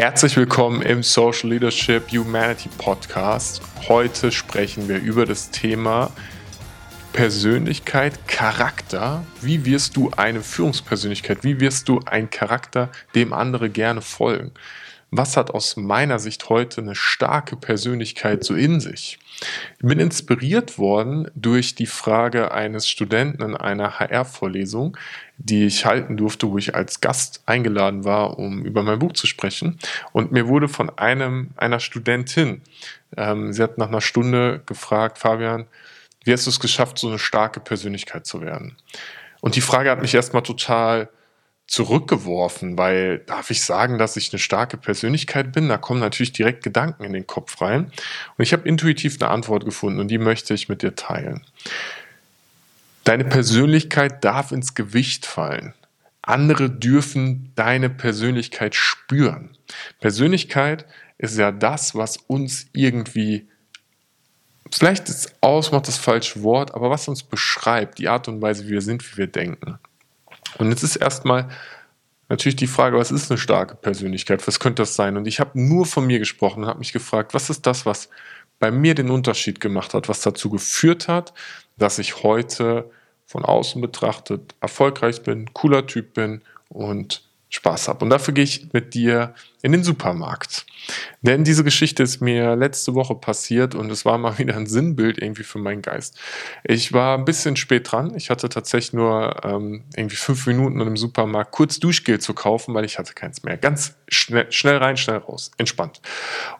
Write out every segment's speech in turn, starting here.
Herzlich willkommen im Social Leadership Humanity Podcast. Heute sprechen wir über das Thema Persönlichkeit, Charakter. Wie wirst du eine Führungspersönlichkeit? Wie wirst du ein Charakter, dem andere gerne folgen? Was hat aus meiner Sicht heute eine starke Persönlichkeit so in sich? Ich bin inspiriert worden durch die Frage eines Studenten in einer HR-Vorlesung, die ich halten durfte, wo ich als Gast eingeladen war, um über mein Buch zu sprechen. Und mir wurde von einem, einer Studentin, ähm, sie hat nach einer Stunde gefragt, Fabian, wie hast du es geschafft, so eine starke Persönlichkeit zu werden? Und die Frage hat mich erstmal total zurückgeworfen, weil darf ich sagen, dass ich eine starke Persönlichkeit bin? Da kommen natürlich direkt Gedanken in den Kopf rein. Und ich habe intuitiv eine Antwort gefunden und die möchte ich mit dir teilen. Deine Persönlichkeit darf ins Gewicht fallen. Andere dürfen deine Persönlichkeit spüren. Persönlichkeit ist ja das, was uns irgendwie, vielleicht ist ausmacht das falsche Wort, aber was uns beschreibt, die Art und Weise, wie wir sind, wie wir denken. Und jetzt ist erstmal natürlich die Frage, was ist eine starke Persönlichkeit? Was könnte das sein? Und ich habe nur von mir gesprochen und habe mich gefragt, was ist das, was bei mir den Unterschied gemacht hat, was dazu geführt hat, dass ich heute von außen betrachtet erfolgreich bin, cooler Typ bin und Spaß habe. Und dafür gehe ich mit dir in den Supermarkt. Denn diese Geschichte ist mir letzte Woche passiert und es war mal wieder ein Sinnbild irgendwie für meinen Geist. Ich war ein bisschen spät dran. Ich hatte tatsächlich nur ähm, irgendwie fünf Minuten im Supermarkt kurz Duschgel zu kaufen, weil ich hatte keins mehr. Ganz schnell, schnell rein, schnell raus. Entspannt.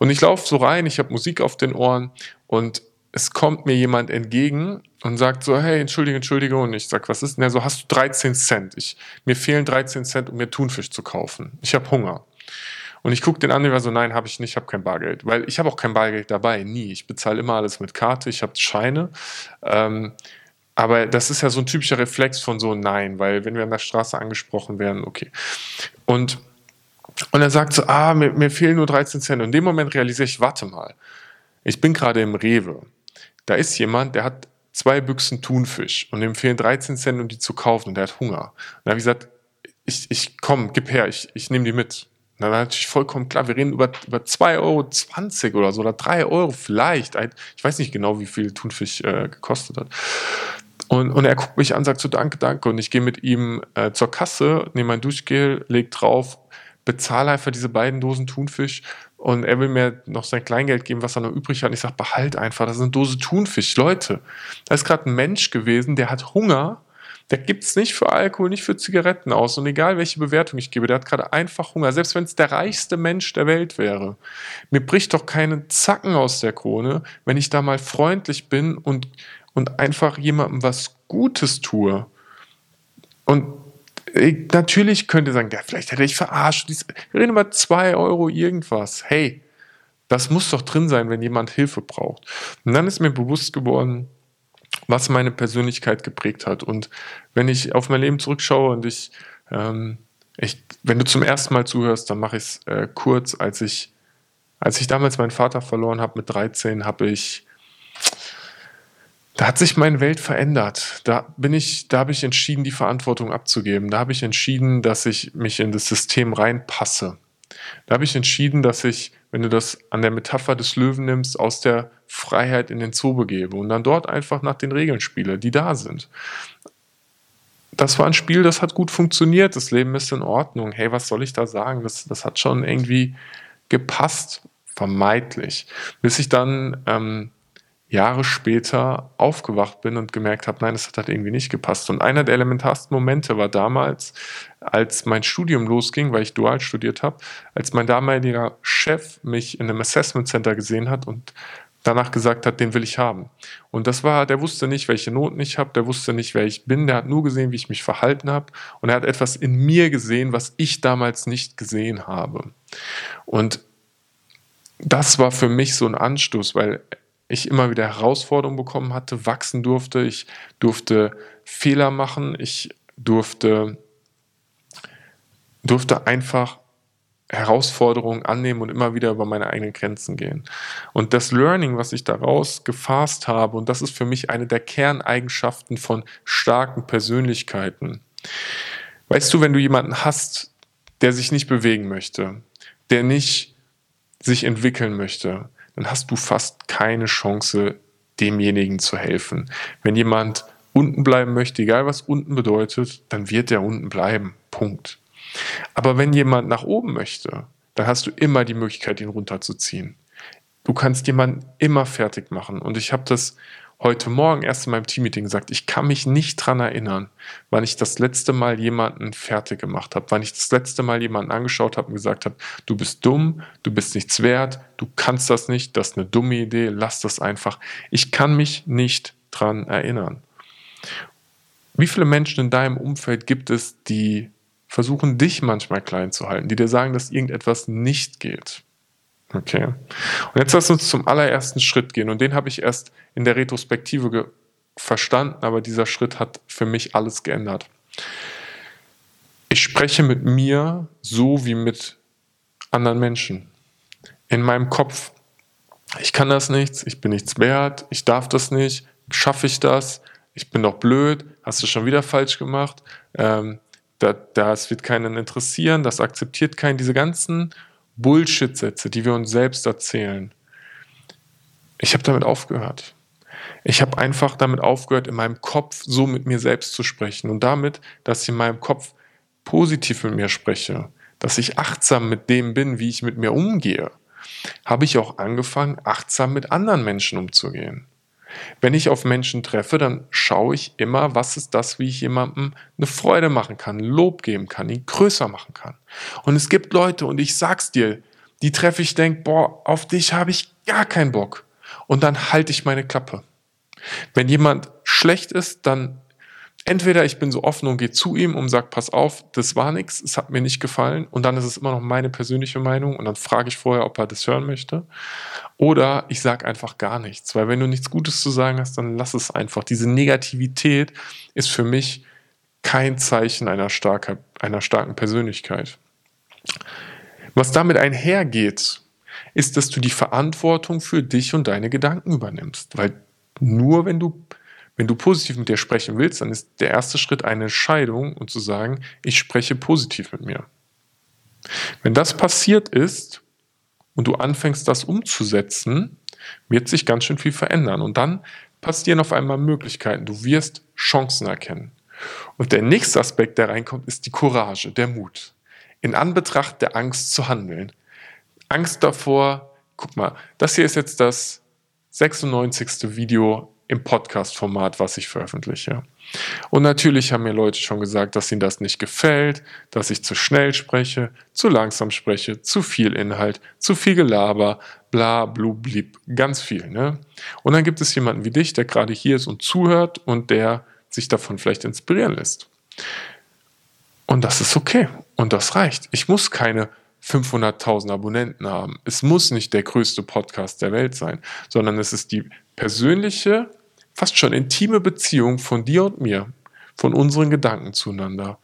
Und ich laufe so rein, ich habe Musik auf den Ohren und es kommt mir jemand entgegen und sagt so, hey, entschuldige, entschuldige. Und ich sag, was ist denn? Er so, hast du 13 Cent? Ich, mir fehlen 13 Cent, um mir Thunfisch zu kaufen. Ich habe Hunger. Und ich gucke den an und war so, nein, habe ich nicht, ich habe kein Bargeld. Weil ich habe auch kein Bargeld dabei, nie. Ich bezahle immer alles mit Karte, ich habe Scheine. Ähm, aber das ist ja so ein typischer Reflex von so, nein, weil wenn wir an der Straße angesprochen werden, okay. Und, und er sagt so, ah, mir, mir fehlen nur 13 Cent. Und in dem Moment realisiere ich, warte mal, ich bin gerade im Rewe. Da ist jemand, der hat zwei Büchsen Thunfisch und ihm fehlen 13 Cent, um die zu kaufen und der hat Hunger. Und dann habe ich gesagt, ich, ich komm, gib her, ich, ich nehme die mit. Und dann war natürlich vollkommen klar, wir reden über, über 2,20 Euro oder so oder 3 Euro vielleicht. Ich weiß nicht genau, wie viel Thunfisch äh, gekostet hat. Und, und er guckt mich an, sagt so Danke, danke. Und ich gehe mit ihm äh, zur Kasse, nehme mein Duschgel, leg drauf, bezahle einfach diese beiden Dosen Thunfisch und er will mir noch sein Kleingeld geben, was er noch übrig hat. Und ich sage, behalt einfach, das ist eine Dose Thunfisch. Leute, da ist gerade ein Mensch gewesen, der hat Hunger, der gibt es nicht für Alkohol, nicht für Zigaretten aus. Und egal, welche Bewertung ich gebe, der hat gerade einfach Hunger. Selbst wenn es der reichste Mensch der Welt wäre. Mir bricht doch keinen Zacken aus der Krone, wenn ich da mal freundlich bin und, und einfach jemandem was Gutes tue. Und natürlich könnt ihr sagen, ja, vielleicht hätte ich verarscht. Wir reden über zwei Euro irgendwas. Hey, das muss doch drin sein, wenn jemand Hilfe braucht. Und dann ist mir bewusst geworden, was meine Persönlichkeit geprägt hat. Und wenn ich auf mein Leben zurückschaue und ich, ähm, ich wenn du zum ersten Mal zuhörst, dann mache ich es äh, kurz. Als ich, als ich damals meinen Vater verloren habe mit 13, habe ich da hat sich meine Welt verändert. Da bin ich, da habe ich entschieden, die Verantwortung abzugeben. Da habe ich entschieden, dass ich mich in das System reinpasse. Da habe ich entschieden, dass ich, wenn du das an der Metapher des Löwen nimmst, aus der Freiheit in den Zoo begebe und dann dort einfach nach den Regeln spiele, die da sind. Das war ein Spiel, das hat gut funktioniert. Das Leben ist in Ordnung. Hey, was soll ich da sagen? Das, das hat schon irgendwie gepasst, vermeidlich. Bis ich dann ähm, Jahre später aufgewacht bin und gemerkt habe, nein, das hat halt irgendwie nicht gepasst. Und einer der elementarsten Momente war damals, als mein Studium losging, weil ich dual studiert habe, als mein damaliger Chef mich in einem Assessment Center gesehen hat und danach gesagt hat, den will ich haben. Und das war, der wusste nicht, welche Noten ich habe, der wusste nicht, wer ich bin, der hat nur gesehen, wie ich mich verhalten habe und er hat etwas in mir gesehen, was ich damals nicht gesehen habe. Und das war für mich so ein Anstoß, weil ich immer wieder Herausforderungen bekommen hatte, wachsen durfte, ich durfte Fehler machen, ich durfte, durfte einfach Herausforderungen annehmen und immer wieder über meine eigenen Grenzen gehen. Und das Learning, was ich daraus gefasst habe, und das ist für mich eine der Kerneigenschaften von starken Persönlichkeiten. Weißt du, wenn du jemanden hast, der sich nicht bewegen möchte, der nicht sich entwickeln möchte, dann hast du fast keine Chance, demjenigen zu helfen. Wenn jemand unten bleiben möchte, egal was unten bedeutet, dann wird er unten bleiben. Punkt. Aber wenn jemand nach oben möchte, dann hast du immer die Möglichkeit, ihn runterzuziehen. Du kannst jemanden immer fertig machen. Und ich habe das heute Morgen erst in meinem Teammeeting gesagt, ich kann mich nicht dran erinnern, wann ich das letzte Mal jemanden fertig gemacht habe, wann ich das letzte Mal jemanden angeschaut habe und gesagt habe, du bist dumm, du bist nichts wert, du kannst das nicht, das ist eine dumme Idee, lass das einfach. Ich kann mich nicht dran erinnern. Wie viele Menschen in deinem Umfeld gibt es, die versuchen, dich manchmal klein zu halten, die dir sagen, dass irgendetwas nicht geht? Okay. Und jetzt lass uns zum allerersten Schritt gehen. Und den habe ich erst in der Retrospektive verstanden, aber dieser Schritt hat für mich alles geändert. Ich spreche mit mir so wie mit anderen Menschen. In meinem Kopf. Ich kann das nichts, ich bin nichts wert, ich darf das nicht, schaffe ich das, ich bin doch blöd, hast du schon wieder falsch gemacht, ähm, das wird keinen interessieren, das akzeptiert keinen, diese ganzen Bullshit-Sätze, die wir uns selbst erzählen. Ich habe damit aufgehört. Ich habe einfach damit aufgehört, in meinem Kopf so mit mir selbst zu sprechen und damit, dass ich in meinem Kopf positiv mit mir spreche, dass ich achtsam mit dem bin, wie ich mit mir umgehe, habe ich auch angefangen, achtsam mit anderen Menschen umzugehen. Wenn ich auf Menschen treffe, dann schaue ich immer, was ist das, wie ich jemandem eine Freude machen kann, Lob geben kann, ihn größer machen kann. Und es gibt Leute, und ich sag's dir, die treffe ich, denke, boah, auf dich habe ich gar keinen Bock. Und dann halte ich meine Klappe. Wenn jemand schlecht ist, dann entweder ich bin so offen und gehe zu ihm und sage, pass auf, das war nichts, es hat mir nicht gefallen und dann ist es immer noch meine persönliche Meinung und dann frage ich vorher, ob er das hören möchte. Oder ich sage einfach gar nichts, weil wenn du nichts Gutes zu sagen hast, dann lass es einfach. Diese Negativität ist für mich kein Zeichen einer, starker, einer starken Persönlichkeit. Was damit einhergeht, ist, dass du die Verantwortung für dich und deine Gedanken übernimmst, weil nur wenn du wenn du positiv mit dir sprechen willst, dann ist der erste Schritt eine Entscheidung und zu sagen, ich spreche positiv mit mir. Wenn das passiert ist und du anfängst, das umzusetzen, wird sich ganz schön viel verändern. Und dann passieren auf einmal Möglichkeiten. Du wirst Chancen erkennen. Und der nächste Aspekt, der reinkommt, ist die Courage, der Mut. In Anbetracht der Angst zu handeln. Angst davor, guck mal, das hier ist jetzt das 96. Video im Podcast-Format, was ich veröffentliche. Und natürlich haben mir Leute schon gesagt, dass ihnen das nicht gefällt, dass ich zu schnell spreche, zu langsam spreche, zu viel Inhalt, zu viel Gelaber, bla, blu, blieb, ganz viel. Ne? Und dann gibt es jemanden wie dich, der gerade hier ist und zuhört und der sich davon vielleicht inspirieren lässt. Und das ist okay. Und das reicht. Ich muss keine 500.000 Abonnenten haben. Es muss nicht der größte Podcast der Welt sein, sondern es ist die persönliche fast schon intime Beziehung von dir und mir, von unseren Gedanken zueinander.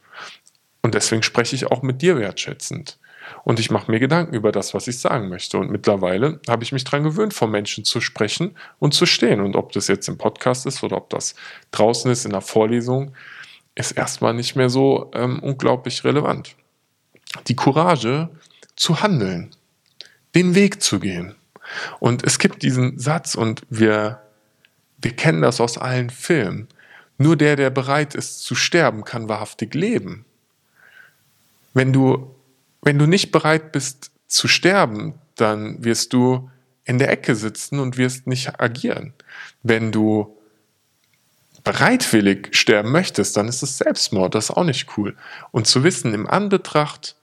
Und deswegen spreche ich auch mit dir wertschätzend. Und ich mache mir Gedanken über das, was ich sagen möchte. Und mittlerweile habe ich mich daran gewöhnt, vor Menschen zu sprechen und zu stehen. Und ob das jetzt im Podcast ist oder ob das draußen ist in der Vorlesung, ist erstmal nicht mehr so ähm, unglaublich relevant. Die Courage zu handeln, den Weg zu gehen. Und es gibt diesen Satz und wir wir kennen das aus allen Filmen. Nur der, der bereit ist zu sterben, kann wahrhaftig leben. Wenn du, wenn du nicht bereit bist zu sterben, dann wirst du in der Ecke sitzen und wirst nicht agieren. Wenn du bereitwillig sterben möchtest, dann ist es Selbstmord, das ist auch nicht cool. Und zu wissen, im Anbetracht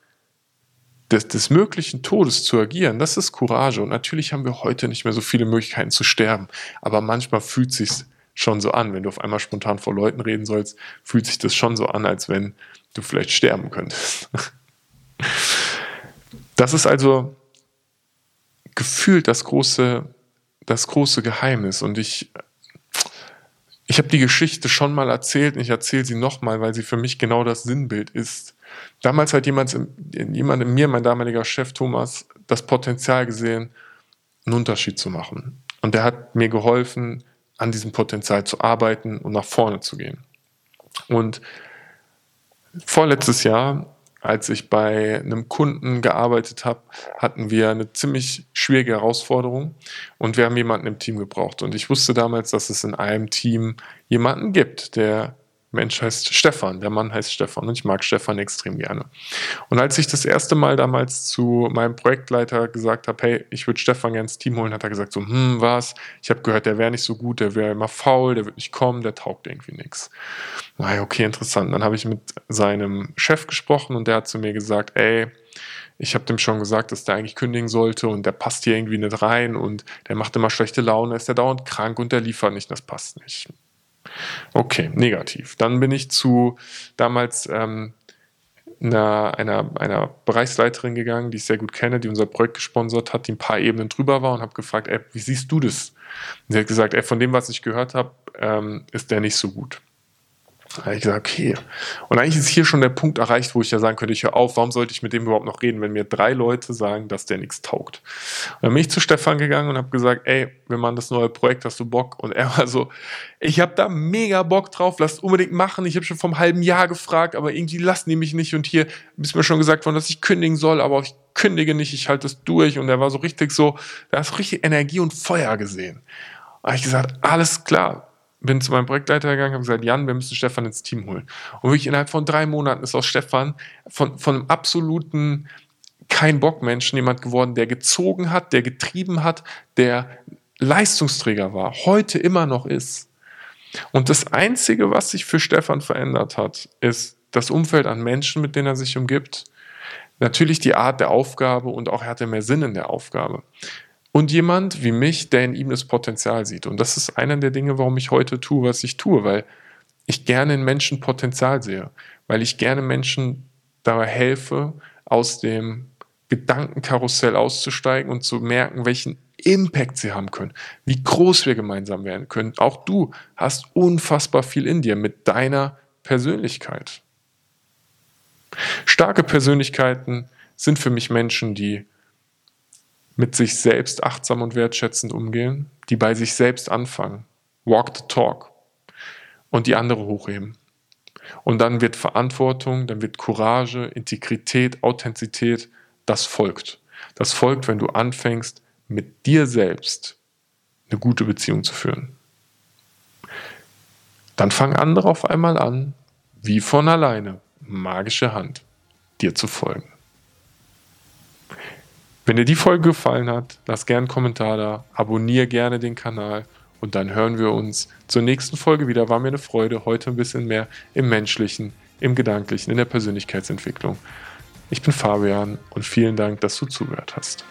des, des möglichen Todes zu agieren, das ist Courage. Und natürlich haben wir heute nicht mehr so viele Möglichkeiten zu sterben. Aber manchmal fühlt sich schon so an, wenn du auf einmal spontan vor Leuten reden sollst, fühlt sich das schon so an, als wenn du vielleicht sterben könntest. Das ist also gefühlt das große, das große Geheimnis. Und ich, ich habe die Geschichte schon mal erzählt und ich erzähle sie nochmal, weil sie für mich genau das Sinnbild ist damals hat jemand, jemand in mir, mein damaliger Chef Thomas, das Potenzial gesehen, einen Unterschied zu machen. Und der hat mir geholfen, an diesem Potenzial zu arbeiten und nach vorne zu gehen. Und vorletztes Jahr als ich bei einem Kunden gearbeitet habe, hatten wir eine ziemlich schwierige Herausforderung und wir haben jemanden im Team gebraucht. Und ich wusste damals, dass es in einem Team jemanden gibt, der Mensch heißt Stefan, der Mann heißt Stefan und ich mag Stefan extrem gerne. Und als ich das erste Mal damals zu meinem Projektleiter gesagt habe, hey, ich würde Stefan gerne ins Team holen, hat er gesagt so, hm, was? Ich habe gehört, der wäre nicht so gut, der wäre immer faul, der wird nicht kommen, der taugt irgendwie nichts. Naja, okay, interessant. Dann habe ich mit seinem Chef gesprochen und der hat zu mir gesagt, ey, ich habe dem schon gesagt, dass der eigentlich kündigen sollte und der passt hier irgendwie nicht rein und der macht immer schlechte Laune, ist der dauernd krank und der liefert nicht, das passt nicht. Okay, negativ. Dann bin ich zu damals ähm, einer, einer, einer Bereichsleiterin gegangen, die ich sehr gut kenne, die unser Projekt gesponsert hat, die ein paar Ebenen drüber war und habe gefragt, ey, wie siehst du das? Und sie hat gesagt, ey, von dem, was ich gehört habe, ähm, ist der nicht so gut. Habe ich gesagt, okay. Und eigentlich ist hier schon der Punkt erreicht, wo ich ja sagen könnte, ich höre auf, warum sollte ich mit dem überhaupt noch reden, wenn mir drei Leute sagen, dass der nichts taugt. Und dann bin ich zu Stefan gegangen und habe gesagt, ey, wir machen das neue Projekt, hast du Bock? Und er war so, ich habe da mega Bock drauf, lasst unbedingt machen. Ich habe schon vom halben Jahr gefragt, aber irgendwie lassen die mich nicht. Und hier ist mir schon gesagt worden, dass ich kündigen soll, aber ich kündige nicht, ich halte es durch. Und er war so richtig so, da hast du richtig Energie und Feuer gesehen. Da ich gesagt, alles klar, bin zu meinem Projektleiter gegangen, habe gesagt, Jan, wir müssen Stefan ins Team holen. Und wirklich innerhalb von drei Monaten ist aus Stefan von, von einem absoluten kein Bock-Menschen jemand geworden, der gezogen hat, der getrieben hat, der Leistungsträger war, heute immer noch ist. Und das Einzige, was sich für Stefan verändert hat, ist das Umfeld an Menschen, mit denen er sich umgibt. Natürlich die Art der Aufgabe und auch er hatte mehr Sinn in der Aufgabe und jemand wie mich, der in ihm das Potenzial sieht. Und das ist einer der Dinge, warum ich heute tue, was ich tue, weil ich gerne in Menschen Potenzial sehe, weil ich gerne Menschen dabei helfe, aus dem Gedankenkarussell auszusteigen und zu merken, welchen Impact sie haben können, wie groß wir gemeinsam werden können. Auch du hast unfassbar viel in dir mit deiner Persönlichkeit. Starke Persönlichkeiten sind für mich Menschen, die mit sich selbst achtsam und wertschätzend umgehen, die bei sich selbst anfangen, walk the talk und die andere hochheben. Und dann wird Verantwortung, dann wird Courage, Integrität, Authentizität, das folgt. Das folgt, wenn du anfängst, mit dir selbst eine gute Beziehung zu führen. Dann fangen andere auf einmal an, wie von alleine, magische Hand, dir zu folgen. Wenn dir die Folge gefallen hat, lass gerne einen Kommentar da, abonniere gerne den Kanal und dann hören wir uns zur nächsten Folge wieder. War mir eine Freude, heute ein bisschen mehr im Menschlichen, im Gedanklichen, in der Persönlichkeitsentwicklung. Ich bin Fabian und vielen Dank, dass du zugehört hast.